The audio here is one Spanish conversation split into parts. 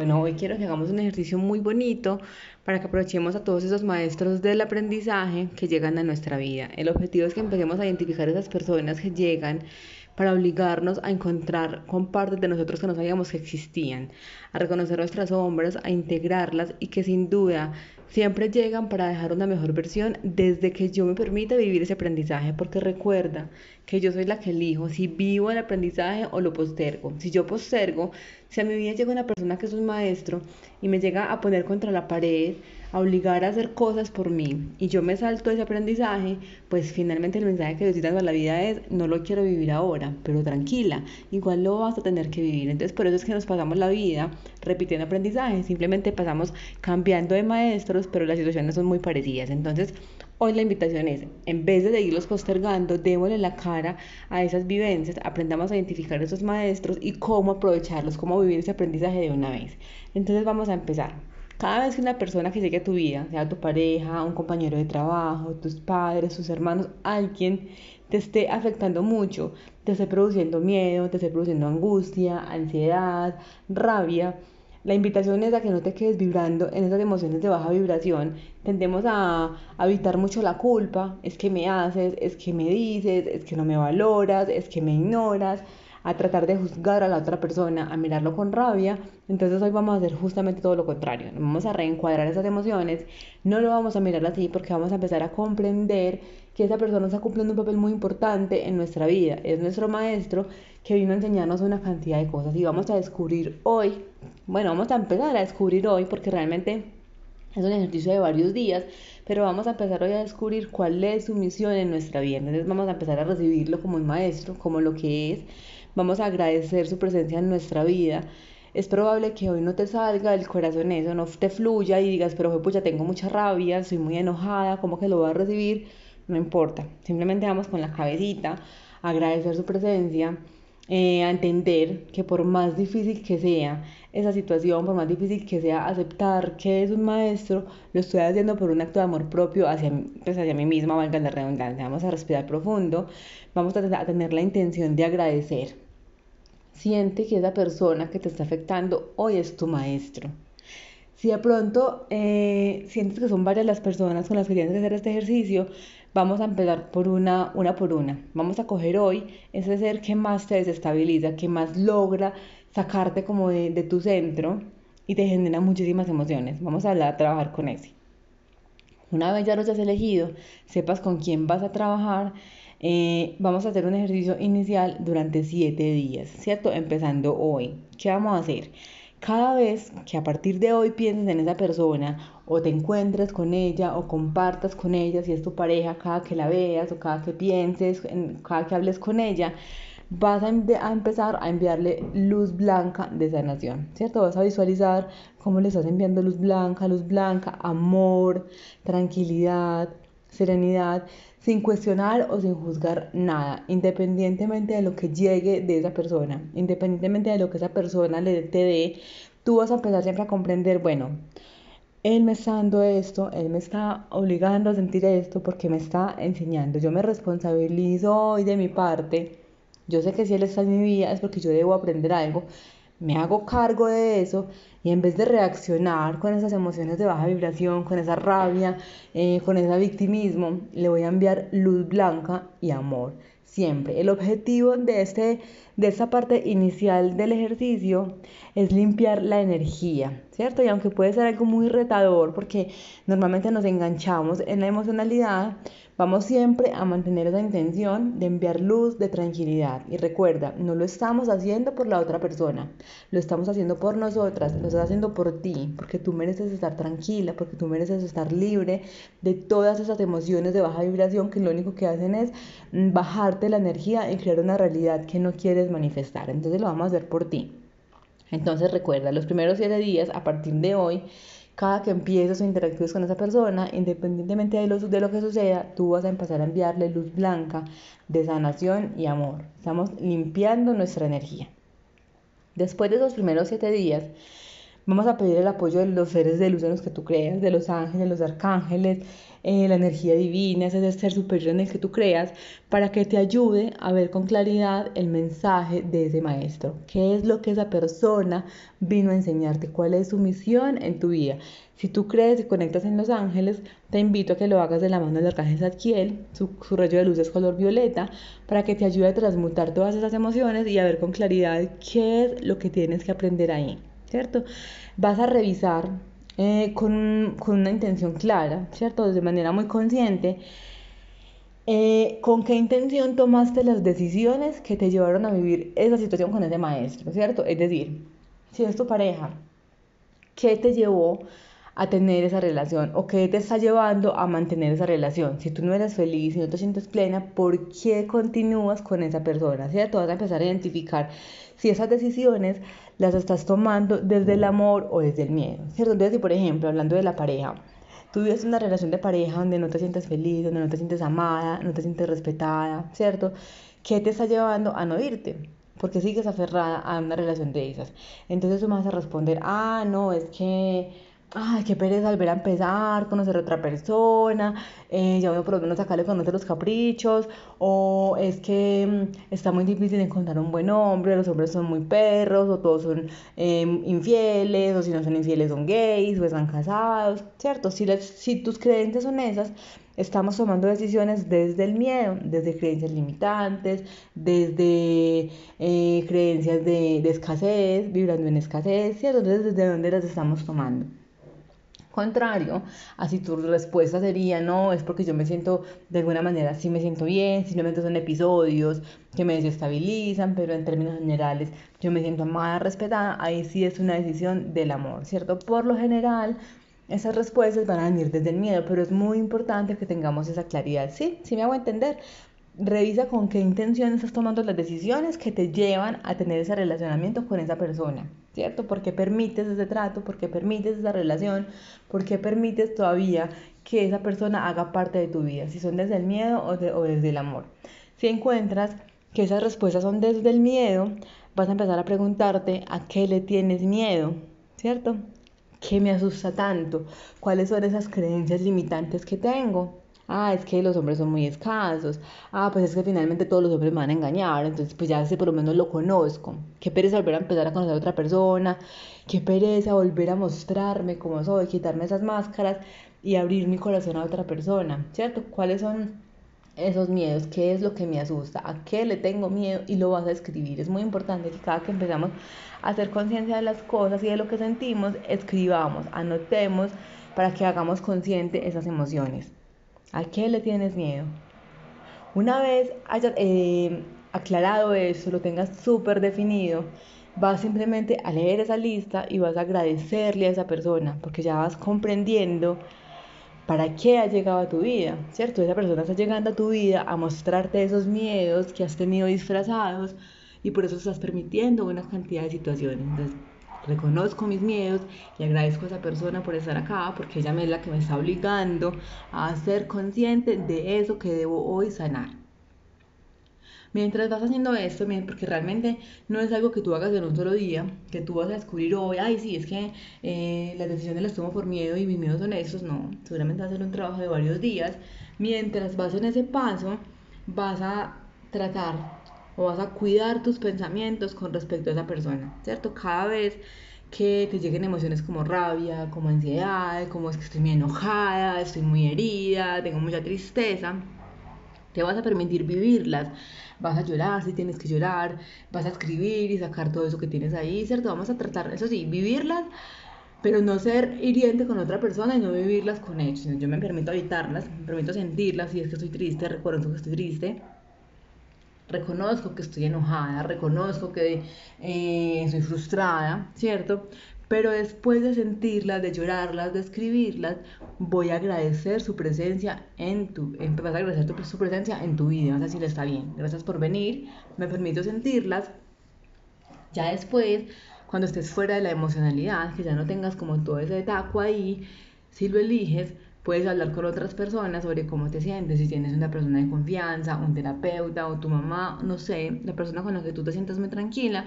Bueno, hoy quiero que hagamos un ejercicio muy bonito para que aprovechemos a todos esos maestros del aprendizaje que llegan a nuestra vida. El objetivo es que empecemos a identificar esas personas que llegan para obligarnos a encontrar con partes de nosotros que no sabíamos que existían, a reconocer nuestras sombras, a integrarlas y que sin duda siempre llegan para dejar una mejor versión desde que yo me permita vivir ese aprendizaje, porque recuerda que yo soy la que elijo si vivo el aprendizaje o lo postergo. Si yo postergo, si a mi vida llega una persona que es un maestro y me llega a poner contra la pared, a obligar a hacer cosas por mí y yo me salto ese aprendizaje, pues finalmente el mensaje que Dios a la vida es, no lo quiero vivir ahora, pero tranquila, igual lo vas a tener que vivir. Entonces por eso es que nos pasamos la vida repitiendo aprendizaje, simplemente pasamos cambiando de maestros, pero las situaciones son muy parecidas. Entonces Hoy la invitación es, en vez de seguirlos postergando, démosle la cara a esas vivencias, aprendamos a identificar esos maestros y cómo aprovecharlos, cómo vivir ese aprendizaje de una vez. Entonces vamos a empezar. Cada vez que una persona que llegue a tu vida, sea tu pareja, un compañero de trabajo, tus padres, tus hermanos, alguien te esté afectando mucho, te esté produciendo miedo, te esté produciendo angustia, ansiedad, rabia, la invitación es a que no te quedes vibrando en esas emociones de baja vibración. Tendemos a, a, evitar mucho la culpa. Es que me haces, es que me dices, es que no me valoras, es que me ignoras a tratar de juzgar a la otra persona, a mirarlo con rabia. Entonces hoy vamos a hacer justamente todo lo contrario. Vamos a reencuadrar esas emociones. No lo vamos a mirar así porque vamos a empezar a comprender que esa persona está cumpliendo un papel muy importante en nuestra vida. Es nuestro maestro que vino a enseñarnos una cantidad de cosas y vamos a descubrir hoy, bueno, vamos a empezar a descubrir hoy porque realmente es un ejercicio de varios días, pero vamos a empezar hoy a descubrir cuál es su misión en nuestra vida. Entonces vamos a empezar a recibirlo como un maestro, como lo que es vamos a agradecer su presencia en nuestra vida. Es probable que hoy no te salga del corazón eso, no te fluya y digas, pero pues ya tengo mucha rabia, soy muy enojada, ¿cómo que lo voy a recibir? No importa, simplemente vamos con la cabecita, agradecer su presencia, eh, a entender que por más difícil que sea esa situación, por más difícil que sea aceptar que es un maestro, lo estoy haciendo por un acto de amor propio hacia, pues hacia mí misma, valga la redundancia. Vamos a respirar profundo, vamos a tener la intención de agradecer. Siente que esa persona que te está afectando hoy es tu maestro. Si de pronto eh, sientes que son varias las personas con las que tienes que hacer este ejercicio, vamos a empezar por una, una por una. Vamos a coger hoy ese ser que más te desestabiliza, que más logra sacarte como de, de tu centro y te genera muchísimas emociones. Vamos a, hablar, a trabajar con ese. Una vez ya lo hayas elegido, sepas con quién vas a trabajar, eh, vamos a hacer un ejercicio inicial durante 7 días, ¿cierto? Empezando hoy. ¿Qué vamos a hacer? Cada vez que a partir de hoy pienses en esa persona o te encuentres con ella o compartas con ella, si es tu pareja, cada que la veas o cada que pienses, cada que hables con ella, vas a, empezar a enviarle luz blanca de sanación, ¿cierto? Vas a visualizar cómo le estás enviando luz blanca, luz blanca, amor, tranquilidad, serenidad, sin cuestionar o sin juzgar nada, independientemente de lo que llegue de esa persona, independientemente de lo que esa persona le te dé, tú vas a empezar siempre a comprender, bueno, él me está dando esto, él me está obligando a sentir esto porque me está enseñando. Yo me responsabilizo hoy de mi parte yo sé que si Él está en mi vida es porque yo debo aprender algo. Me hago cargo de eso y en vez de reaccionar con esas emociones de baja vibración, con esa rabia, eh, con ese victimismo, le voy a enviar luz blanca y amor. Siempre. El objetivo de, este, de esta parte inicial del ejercicio es limpiar la energía, ¿cierto? Y aunque puede ser algo muy retador porque normalmente nos enganchamos en la emocionalidad, Vamos siempre a mantener esa intención de enviar luz, de tranquilidad. Y recuerda, no lo estamos haciendo por la otra persona, lo estamos haciendo por nosotras, lo estás haciendo por ti, porque tú mereces estar tranquila, porque tú mereces estar libre de todas esas emociones de baja vibración que lo único que hacen es mm, bajarte la energía y crear una realidad que no quieres manifestar. Entonces lo vamos a hacer por ti. Entonces recuerda, los primeros siete días, a partir de hoy, cada que empieces o interactúes con esa persona, independientemente de lo, de lo que suceda, tú vas a empezar a enviarle luz blanca de sanación y amor. Estamos limpiando nuestra energía. Después de esos primeros siete días, Vamos a pedir el apoyo de los seres de luz en los que tú creas, de los ángeles, los arcángeles, eh, la energía divina, ese ser superior en el que tú creas, para que te ayude a ver con claridad el mensaje de ese maestro. ¿Qué es lo que esa persona vino a enseñarte? ¿Cuál es su misión en tu vida? Si tú crees y conectas en los ángeles, te invito a que lo hagas de la mano del arcángel Zadkiel, su, su rayo de luz es color violeta, para que te ayude a transmutar todas esas emociones y a ver con claridad qué es lo que tienes que aprender ahí, ¿cierto? Vas a revisar eh, con, con, una intención clara, ¿cierto? De manera muy consciente. Eh, ¿Con qué intención tomaste las decisiones que te llevaron a vivir esa situación con ese maestro, ¿cierto? Es decir, si es tu pareja, ¿qué te llevó a tener esa relación o qué te está llevando a mantener esa relación. Si tú no eres feliz, y no te sientes plena, ¿por qué continúas con esa persona? ¿Cierto? Vas a empezar a identificar si esas decisiones las estás tomando desde el amor o desde el miedo, ¿cierto? Entonces, si por ejemplo, hablando de la pareja, tú vives una relación de pareja donde no te sientes feliz, donde no te sientes amada, no te sientes respetada, ¿cierto? ¿Qué te está llevando a no irte? Porque sigues aferrada a una relación de esas. Entonces tú me vas a responder, ah, no, es que ay, qué pereza volver a empezar, conocer a otra persona, eh, ya voy por lo menos sacarle conocer los caprichos, o es que mm, está muy difícil encontrar un buen hombre, los hombres son muy perros, o todos son em, infieles, o si no son infieles son gays, o están casados, ¿cierto? Si, si tus creencias son esas, estamos tomando decisiones desde el miedo, desde creencias limitantes, desde eh, creencias de, de escasez, vibrando en escasez, ¿cierto? Entonces, ¿desde dónde las estamos tomando? Contrario, así tu respuesta sería, no, es porque yo me siento de alguna manera, sí me siento bien, simplemente son episodios que me desestabilizan, pero en términos generales yo me siento amada, respetada, ahí sí es una decisión del amor, ¿cierto? Por lo general, esas respuestas van a venir desde el miedo, pero es muy importante que tengamos esa claridad, ¿sí? Sí me hago entender. Revisa con qué intención estás tomando las decisiones que te llevan a tener ese relacionamiento con esa persona. ¿Cierto? ¿Por qué permites ese trato? ¿Por qué permites esa relación? ¿Por qué permites todavía que esa persona haga parte de tu vida? Si son desde el miedo o, desde el amor. Si encuentras que esas respuestas son desde el miedo, vas a empezar a preguntarte a qué le tienes miedo, ¿cierto? ¿Qué me asusta tanto? ¿Cuáles son esas creencias limitantes que tengo? Ah, es que los hombres son muy escasos, ah, pues es que finalmente todos los hombres me van a engañar, entonces pues ya sé por lo menos lo conozco, qué pereza volver a empezar a conocer a otra persona, qué pereza volver a mostrarme como soy, quitarme esas máscaras y abrir mi corazón a otra persona, ¿cierto? ¿Cuáles son esos miedos? ¿Qué es lo que me asusta? ¿A qué le tengo miedo? Y lo vas a escribir. Es muy importante que cada que empezamos a hacer conciencia de las cosas y de lo que sentimos, escribamos, anotemos para que hagamos consciente esas emociones. ¿A qué le tienes miedo? Una vez hayas eh, aclarado eso, lo tengas súper definido, vas simplemente a leer esa lista y vas a agradecerle a esa persona, porque ya vas comprendiendo para qué ha llegado a tu vida, ¿cierto? Esa persona está llegando a tu vida a mostrarte esos miedos que has tenido disfrazados y por eso estás permitiendo una cantidad de situaciones. Entonces, reconozco mis miedos y agradezco a esa persona por estar acá, porque ella es la que me está obligando a ser consciente de eso que debo hoy sanar. Mientras vas haciendo esto, porque realmente no es algo que tú hagas en un solo día, que tú vas a descubrir hoy, ay, sí, es que eh, las decisiones las tomo por miedo y mis miedos son estos, no, seguramente va a ser un trabajo de varios días. Mientras vas en ese paso, vas a tratar o vas a cuidar tus pensamientos con respecto a esa persona, ¿cierto? Cada vez que te lleguen emociones como rabia, como ansiedad, como es que estoy muy enojada, estoy muy herida, tengo mucha tristeza, te vas a permitir vivirlas. Vas a llorar si tienes que llorar, vas a escribir y sacar todo eso que tienes ahí, ¿cierto? Vamos a tratar, eso sí, vivirlas, pero no ser hiriente con otra persona y no vivirlas con ellos. Yo me permito evitarlas, me permito sentirlas, si es que estoy triste, recuerdo que estoy triste, reconozco que estoy enojada, reconozco que eh, soy frustrada, ¿cierto? Pero después de sentirlas, de llorarlas, de escribirlas, voy a agradecer su presencia en tu, vas a agradecer tu, su presencia en tu vida, vas a decirle está bien, gracias por venir, me permito sentirlas. Ya después, cuando estés fuera de la emocionalidad, que ya no tengas como todo ese taco ahí, si lo eliges, Puedes hablar con otras personas sobre cómo te sientes, si tienes una persona de confianza, un terapeuta o tu mamá, no sé, la persona con la que tú te sientas muy tranquila.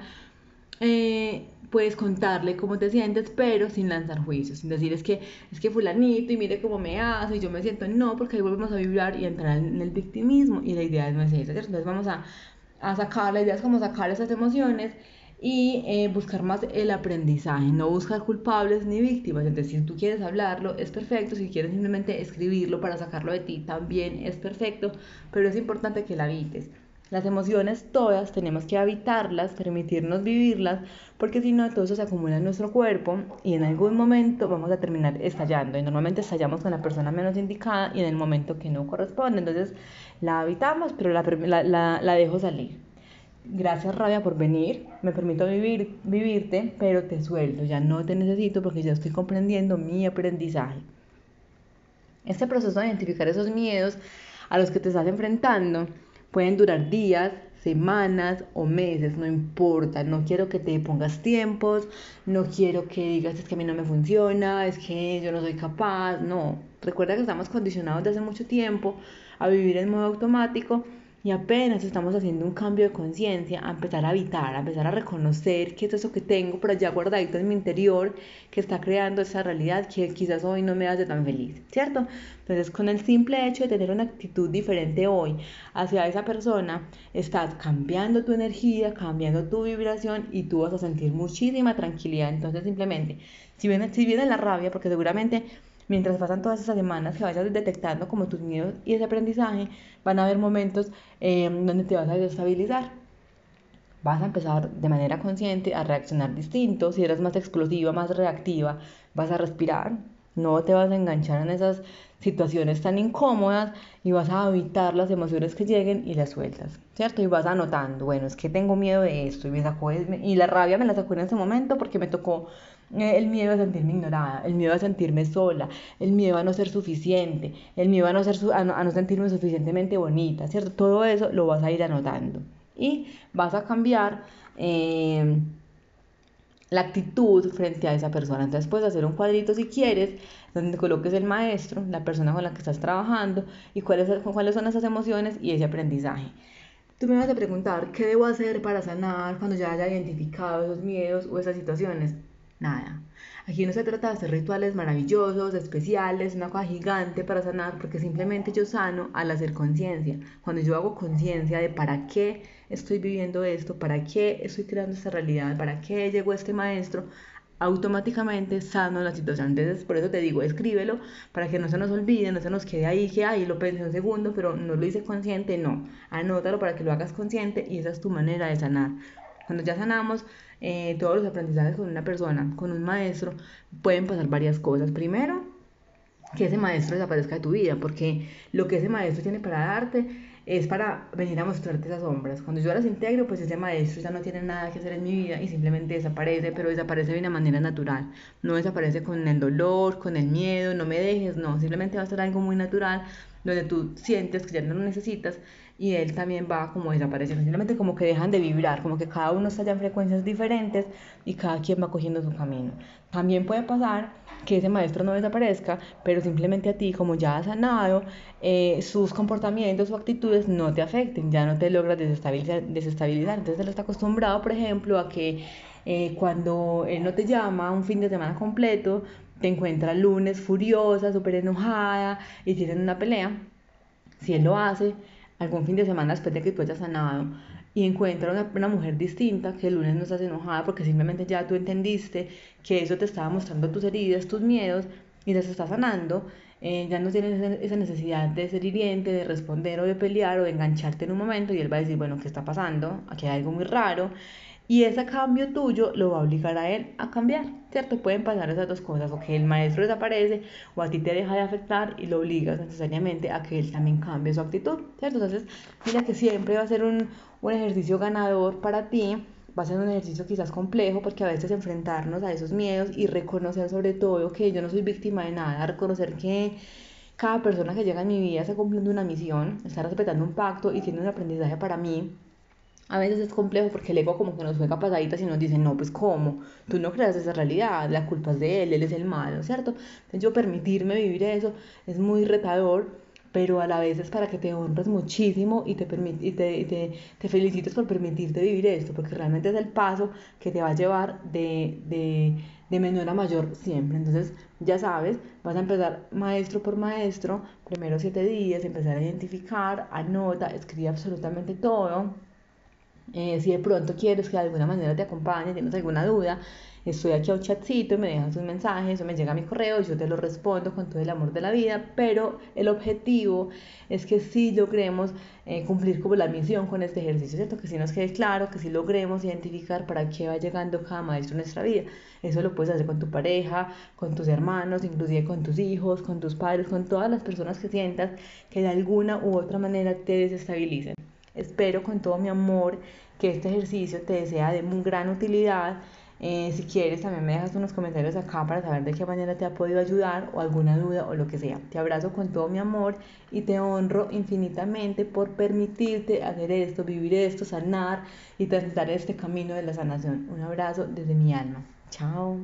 eh, puedes contarle cómo te sientes, pero sin lanzar juicios, sin decir es que es que fulanito y mire cómo me hace y yo me siento, no, porque ahí volvemos a vibrar y entrar en el victimismo y la idea no es esa, Entonces vamos a, a sacar, la idea es como sacar esas emociones y eh, buscar más el aprendizaje, no buscar culpables ni víctimas. Entonces, si tú quieres hablarlo, es perfecto. Si quieres simplemente escribirlo para sacarlo de ti, también es perfecto. Pero es importante que la habites. Las emociones todas tenemos que habitarlas, permitirnos vivirlas, porque si no, todo eso se acumula en nuestro cuerpo y en algún momento vamos a terminar estallando. Y normalmente estallamos con la persona menos indicada y en el momento que no corresponde. Entonces, la habitamos, pero la, la, la dejo salir gracias rabia por venir, me permito vivir, vivirte, pero te suelto, ya no te necesito porque ya estoy comprendiendo mi aprendizaje. Este proceso de identificar esos miedos a los que te estás enfrentando pueden durar días, semanas o meses, no importa, no quiero que te pongas tiempos, no quiero que digas es que a mí no me funciona, es que yo no soy capaz, no, recuerda que estamos condicionados desde hace mucho tiempo a vivir en modo automático y apenas estamos haciendo un cambio de conciencia, a empezar a habitar, a empezar a reconocer qué es eso que tengo por allá guardadito en mi interior, que está creando esa realidad que quizás hoy no me hace tan feliz, ¿cierto? Entonces, con el simple hecho de tener una actitud diferente hoy hacia esa persona, estás cambiando tu energía, cambiando tu vibración y tú vas a sentir muchísima tranquilidad. Entonces, simplemente, si viene, si viene la rabia, porque seguramente Mientras pasan todas esas semanas que vayas detectando como tus miedos y ese aprendizaje, van a haber momentos eh, donde te vas a desestabilizar. Vas a empezar de manera consciente a reaccionar distinto. Si eres más explosiva, más reactiva, vas a respirar. No te vas a enganchar en esas situaciones tan incómodas y vas a evitar las emociones que lleguen y las sueltas, ¿cierto? Y vas anotando, bueno, es que tengo miedo de esto y me sacó, y la rabia me la sacó en ese momento porque me tocó el miedo a sentirme ignorada, el miedo a sentirme sola, el miedo a no ser suficiente, el miedo a no, ser, a no, sentirme suficientemente bonita, ¿cierto? Todo eso lo vas a ir anotando y vas a cambiar eh, la actitud frente a esa persona. Entonces puedes hacer un cuadrito si quieres, donde coloques el maestro, la persona con la que estás trabajando y cuáles, cuáles son esas emociones y ese aprendizaje. Tú me vas a preguntar, ¿qué debo hacer para sanar cuando ya haya identificado esos miedos o esas situaciones? Nada. Aquí no se trata de hacer rituales maravillosos, especiales, una cosa gigante para sanar, porque simplemente yo sano al hacer conciencia. Cuando yo hago conciencia de para qué estoy viviendo esto, para qué estoy creando esta realidad, para qué llegó este maestro, automáticamente sano la situación. Entonces, por eso te digo, escríbelo para que no se nos olvide, no se nos quede ahí que, ahí lo pensé un segundo, pero no lo hice consciente, no. Anótalo para que lo hagas consciente y esa es tu manera de sanar. Cuando ya sanamos, eh, todos los aprendizajes con una persona, con un maestro, pueden pasar varias cosas. Primero, que ese maestro desaparezca de tu vida, porque lo que ese maestro tiene para darte es para venir a mostrarte esas sombras. Cuando yo las integro, pues ese maestro ya no tiene nada que hacer en mi vida y simplemente desaparece, pero desaparece de una manera natural. No desaparece con el dolor, con el miedo, no me dejes, no, simplemente va a ser algo muy natural donde tú sientes que ya no lo necesitas y él también va como desapareciendo, simplemente como que dejan de vibrar, como que cada uno está ya en frecuencias diferentes y cada quien va cogiendo su camino. También puede pasar que ese maestro no desaparezca, pero simplemente a ti, como ya has sanado, eh, sus comportamientos o actitudes no te afecten, ya no te logras desestabilizar. desestabilizar. Entonces él está acostumbrado, por ejemplo, a que eh, cuando él no te llama un fin de semana completo, te encuentra lunes furiosa, súper enojada y tienen una pelea. Si él lo hace, algún fin de semana después de que tú hayas sanado y encuentra una, una, mujer distinta que el lunes no estás enojada porque simplemente ya tú entendiste que eso te estaba mostrando tus heridas, tus miedos y las estás sanando, eh, ya no tienes esa necesidad de ser hiriente, de responder o de pelear o de engancharte en un momento y él va a decir, bueno, ¿qué está pasando? Aquí hay algo muy raro y ese cambio tuyo lo va a obligar a él a cambiar, ¿cierto? Pueden pasar esas dos cosas, o que el maestro desaparece o a ti te deja de afectar y lo obligas necesariamente a que él también cambie su actitud, ¿cierto? Entonces, mira que siempre va a ser un, un ejercicio ganador para ti, va a ser un ejercicio quizás complejo porque a veces enfrentarnos a esos miedos y reconocer sobre todo que yo no soy víctima de nada, reconocer que cada persona que llega en mi vida está cumpliendo una misión, está respetando un pacto y tiene un aprendizaje para mí a veces es complejo porque el ego como que nos juega pasaditas y nos dice, no, pues cómo, tú no creas esa realidad, la culpa es de él, él es el malo, ¿cierto? Entonces yo permitirme vivir eso es muy retador, pero a la vez es para que te honres muchísimo y te, y te, te, felicites por permitirte vivir esto, porque realmente es el paso que te va a llevar de, de, de menor a mayor siempre. Entonces, ya sabes, vas a empezar maestro por maestro, primero siete días, empezar a identificar, anota, escribe absolutamente todo. Eh, si de pronto quieres que de alguna manera te acompañe, tienes alguna duda, estoy aquí a un chatcito me dejas un mensaje, eso me llega mi correo yo te lo respondo con todo el amor de la vida, pero el objetivo es que sí logremos eh, cumplir como la misión con este ejercicio, ¿cierto? Que sí nos quede claro, que sí logremos identificar para qué va llegando cada maestro en nuestra vida. Eso lo puedes hacer con tu pareja, con tus hermanos, inclusive con tus hijos, con tus padres, con todas las personas que sientas que de alguna u otra manera te desestabilicen. Espero con todo mi amor que este ejercicio te sea de muy gran utilidad eh, si quieres, también me dejas unos comentarios acá para saber de qué manera te ha podido ayudar o alguna duda o lo que sea. Te abrazo con todo mi amor y te honro infinitamente por permitirte hacer esto, vivir esto, sanar y transitar este camino de la sanación. Un abrazo desde mi alma. Chao.